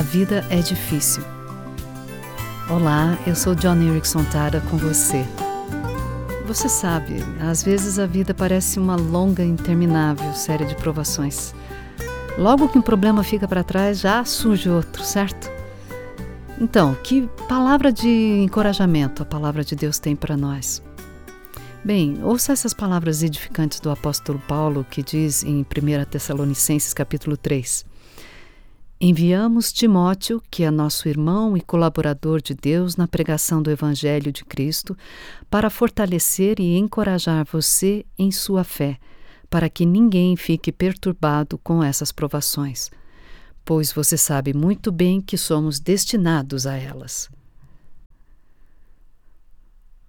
A vida é difícil. Olá, eu sou John Erickson Tara com você. Você sabe, às vezes a vida parece uma longa, interminável série de provações. Logo que um problema fica para trás, já surge outro, certo? Então, que palavra de encorajamento a palavra de Deus tem para nós? Bem, ouça essas palavras edificantes do apóstolo Paulo que diz em 1 Tessalonicenses capítulo 3. Enviamos Timóteo, que é nosso irmão e colaborador de Deus na pregação do Evangelho de Cristo, para fortalecer e encorajar você em sua fé, para que ninguém fique perturbado com essas provações, pois você sabe muito bem que somos destinados a elas.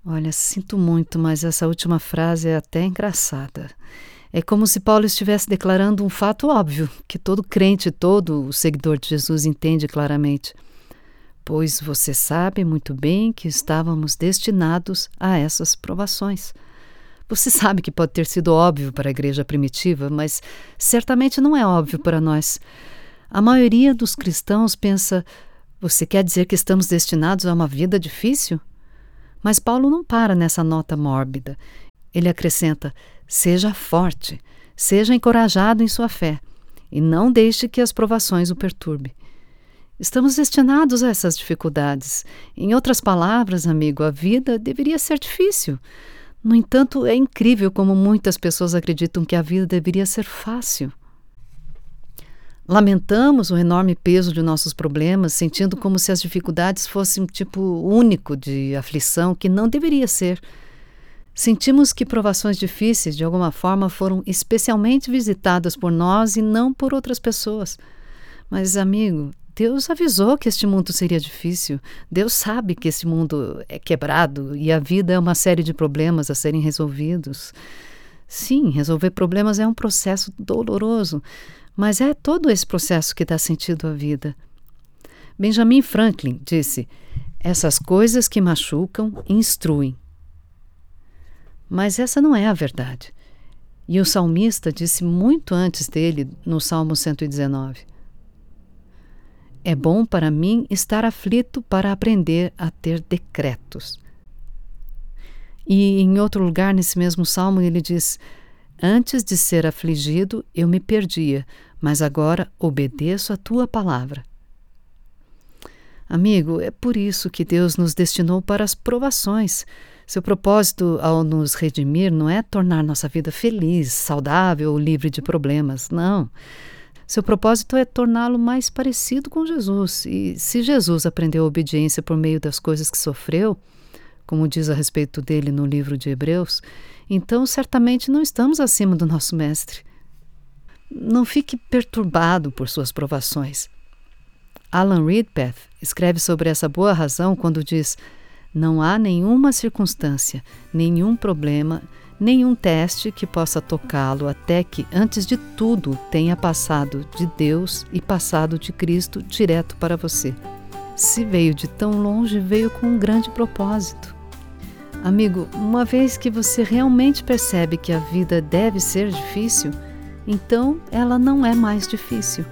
Olha, sinto muito, mas essa última frase é até engraçada. É como se Paulo estivesse declarando um fato óbvio, que todo crente, todo o seguidor de Jesus entende claramente. Pois você sabe muito bem que estávamos destinados a essas provações. Você sabe que pode ter sido óbvio para a igreja primitiva, mas certamente não é óbvio para nós. A maioria dos cristãos pensa: você quer dizer que estamos destinados a uma vida difícil? Mas Paulo não para nessa nota mórbida. Ele acrescenta: Seja forte, seja encorajado em sua fé e não deixe que as provações o perturbe. Estamos destinados a essas dificuldades. Em outras palavras, amigo, a vida deveria ser difícil. No entanto, é incrível como muitas pessoas acreditam que a vida deveria ser fácil. Lamentamos o enorme peso de nossos problemas, sentindo como se as dificuldades fossem um tipo único de aflição que não deveria ser. Sentimos que provações difíceis, de alguma forma, foram especialmente visitadas por nós e não por outras pessoas. Mas, amigo, Deus avisou que este mundo seria difícil. Deus sabe que esse mundo é quebrado e a vida é uma série de problemas a serem resolvidos. Sim, resolver problemas é um processo doloroso, mas é todo esse processo que dá sentido à vida. Benjamin Franklin disse: Essas coisas que machucam instruem. Mas essa não é a verdade. E o salmista disse muito antes dele, no Salmo 119: É bom para mim estar aflito para aprender a ter decretos. E em outro lugar, nesse mesmo salmo, ele diz: Antes de ser afligido, eu me perdia, mas agora obedeço a tua palavra. Amigo, é por isso que Deus nos destinou para as provações seu propósito ao nos redimir não é tornar nossa vida feliz, saudável ou livre de problemas, não. Seu propósito é torná-lo mais parecido com Jesus. E se Jesus aprendeu a obediência por meio das coisas que sofreu, como diz a respeito dele no livro de Hebreus, então certamente não estamos acima do nosso Mestre. Não fique perturbado por suas provações. Alan Redpath escreve sobre essa boa razão quando diz não há nenhuma circunstância, nenhum problema, nenhum teste que possa tocá-lo até que, antes de tudo, tenha passado de Deus e passado de Cristo direto para você. Se veio de tão longe, veio com um grande propósito. Amigo, uma vez que você realmente percebe que a vida deve ser difícil, então ela não é mais difícil.